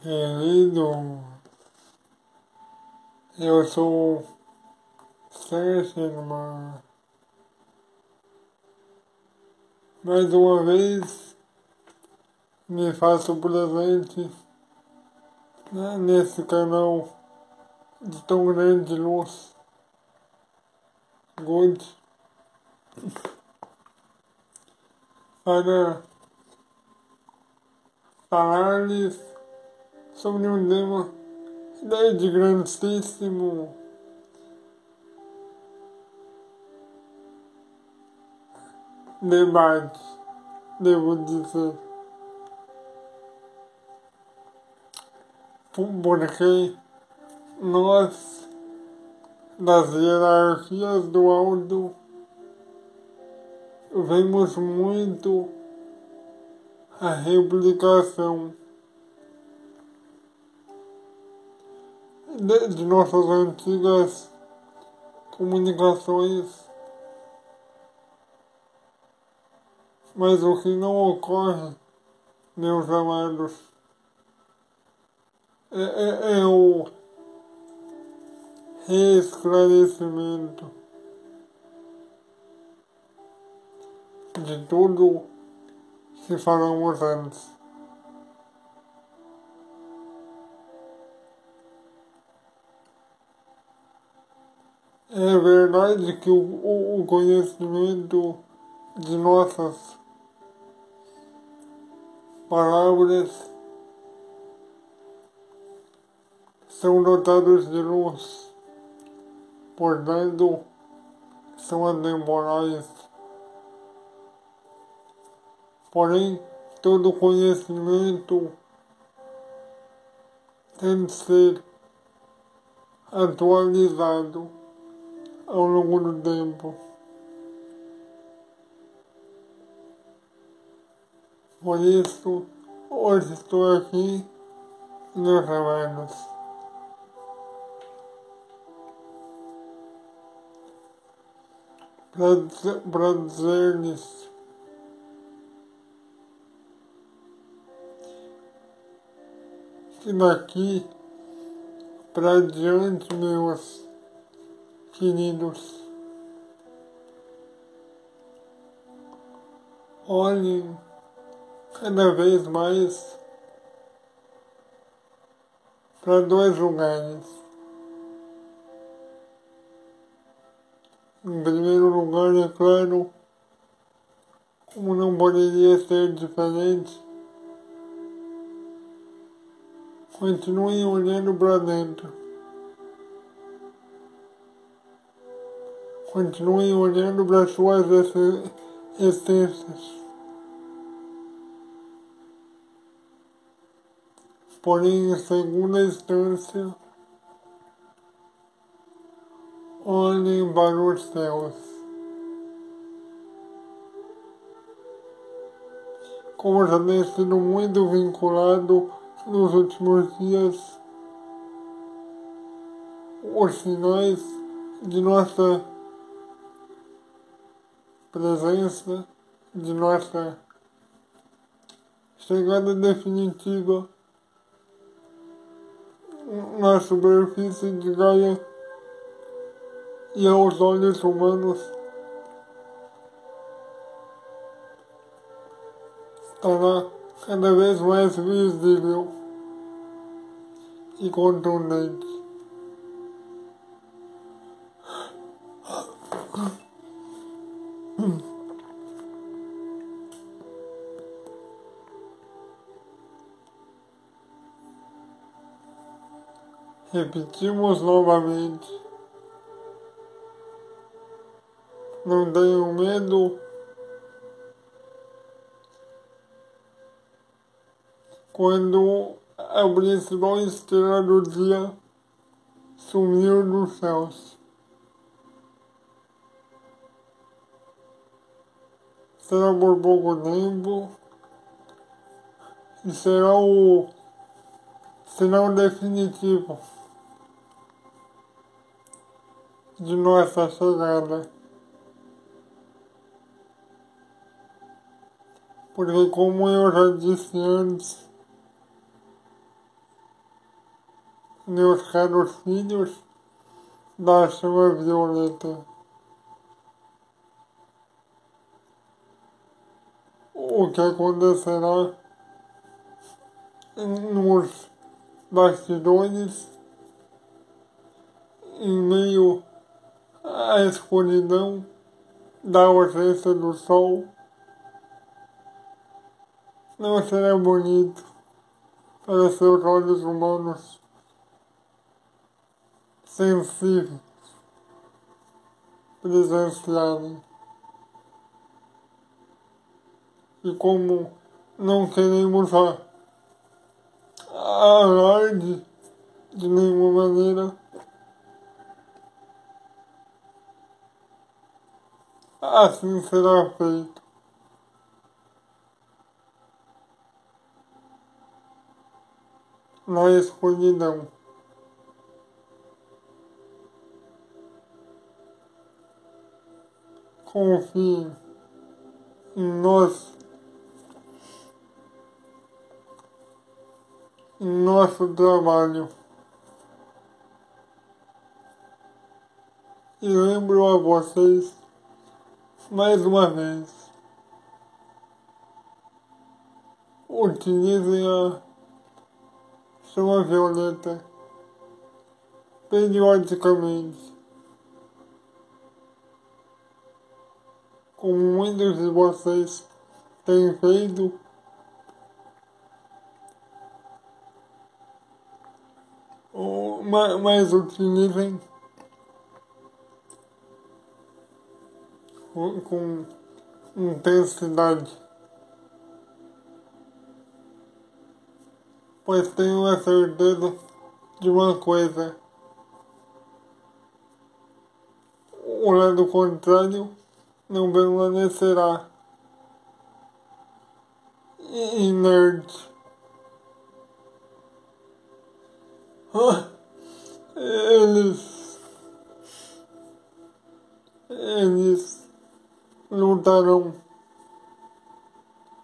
Querido, eu sou Sérgio. Mais uma vez me faço presente né, nesse canal de tão grande luz. Good. Para falar-lhes sobre um tema de grandíssimo. Debate, devo dizer. Porque nós, das hierarquias do alto, vemos muito a replicação de, nossas antigas comunicações Mas o que não ocorre, meus amados, é, é, é o reesclarecimento de tudo que falamos antes. É verdade que o, o conhecimento de nossas palavras são dotadas de luz, portanto, são atemporais. Porém, todo conhecimento tem de ser atualizado ao longo do tempo. Por isso, hoje estou aqui, meus amados. Para dizer-lhes que daqui para diante, meus queridos, olhem cada vez mais para dois lugares. Em primeiro lugar, é claro, como não poderia ser diferente, continuem olhando para dentro. Continuem olhando para suas essências. porém, em segunda instância, olhem para os céus. Como já tem sido muito vinculado nos últimos dias, os sinais de nossa presença, de nossa chegada definitiva na superfície de Gaia e aos olhos humanos estará cada vez mais visível e contundente. Repetimos novamente. Não tenham medo. Quando a principal estrela do dia sumiu dos céus. Será por pouco tempo e será o sinal definitivo. De nossa chegada. Porque como eu já disse antes, meus caros filhos da chama violeta. O que acontecerá nos bastidores, em meio à escuridão da ausência do sol, não será bonito para seus olhos humanos sensíveis presenciarem. E como não queremos a, a alarde de nenhuma maneira, assim será feito. Na escuridão. confie em nós, em nosso trabalho. E lembro a vocês, mais uma vez, utilizem a chama violeta? Periodicamente. como muitos de vocês têm feito, mas utilizem com intensidade. Pois tenho a certeza de uma coisa. O lado contrário não permanecerá inerte. Eles, eles lutarão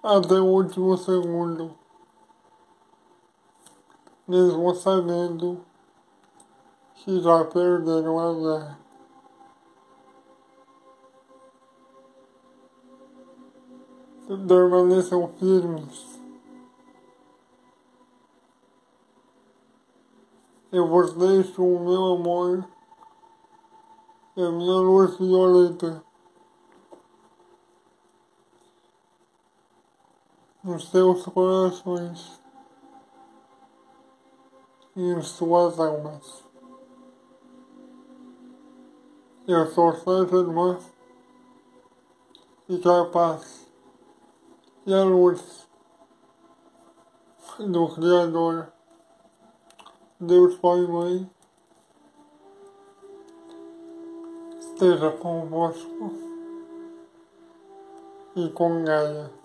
até o último segundo, mesmo sabendo que já perderam a guerra. permaneçam firmes. Eu vos deixo o meu amor e a minha luz violeta nos seus corações e em suas almas. Eu sou sua irmã e que a paz e a luz do Criador, Deus Pai e Mãe, esteja convosco e com Gaia.